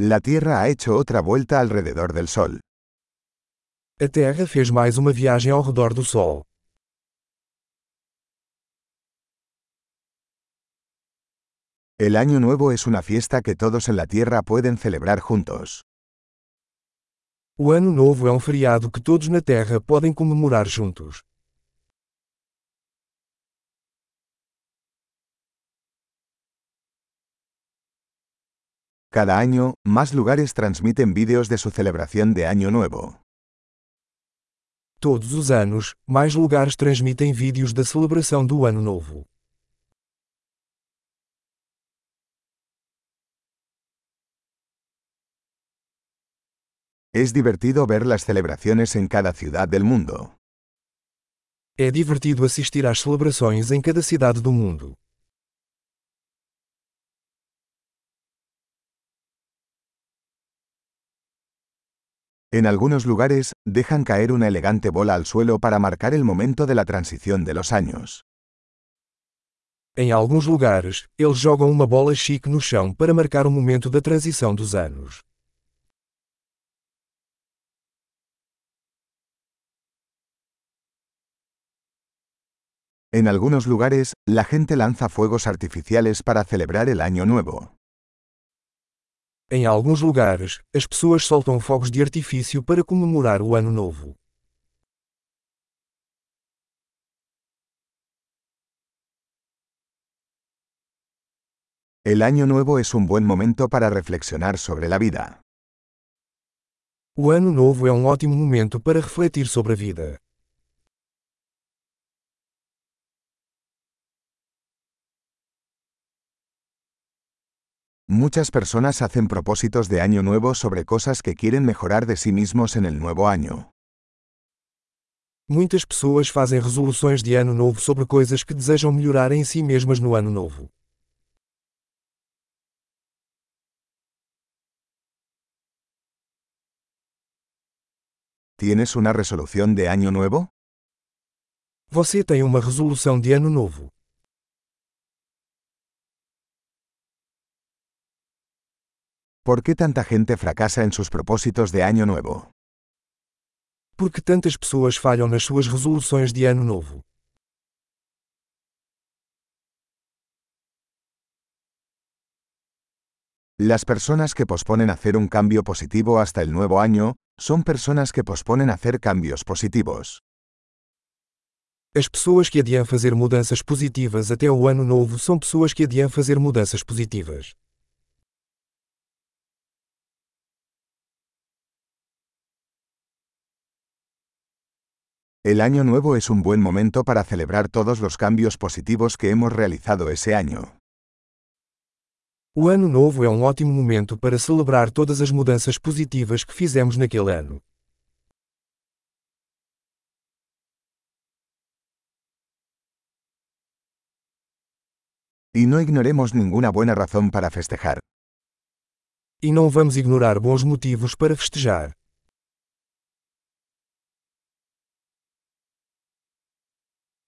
La Tierra ha hecho otra vuelta alrededor del Sol. A Terra fez mais uma viagem ao redor do Sol. El Año Nuevo es una fiesta que todos en la Tierra pueden celebrar juntos. O Ano Novo é um feriado que todos na Terra podem comemorar juntos. Cada año, más lugares transmiten vídeos de su celebración de Año Nuevo. Todos os anos, mais lugares transmitem vídeos da celebração do Ano Novo. Es divertido ver las celebraciones en cada ciudad del mundo. É divertido assistir às celebrações em cada cidade do mundo. En algunos lugares, dejan caer una elegante bola al suelo para marcar el momento de la transición de los años. Em alguns lugares, eles jogam uma bola chique no chão para marcar o momento da transição dos anos. En algunos lugares, la gente lanza fuegos artificiales para celebrar el Año Nuevo. Em alguns lugares, as pessoas soltam fogos de artifício para comemorar o Ano Novo. El Año Nuevo es un buen momento para reflexionar sobre la vida. O Ano Novo é um ótimo momento para refletir sobre a vida. Muchas personas hacen propósitos de año nuevo sobre cosas que quieren mejorar de sí mismos en el nuevo año. Muitas pessoas fazem resoluções de ano novo sobre coisas que desejam melhorar em si mesmas no ano novo. ¿Tienes una resolución de año nuevo? Você tem uma resolução de ano novo. ¿Por qué tanta gente fracasa en sus propósitos de año nuevo? Por que tantas pessoas falham nas suas resoluções de ano novo? Las personas que posponen hacer un cambio positivo hasta el nuevo año, son personas que posponen hacer cambios positivos. As pessoas que adiam fazer mudanças positivas até o ano novo são pessoas que adiam fazer mudanças positivas. El año nuevo es un buen momento para celebrar todos los cambios positivos que hemos realizado ese año. O ano novo é um ótimo momento para celebrar todas as mudanças positivas que fizemos naquele ano. Y no ignoremos ninguna buena razón para festejar. E não vamos ignorar bons motivos para festejar.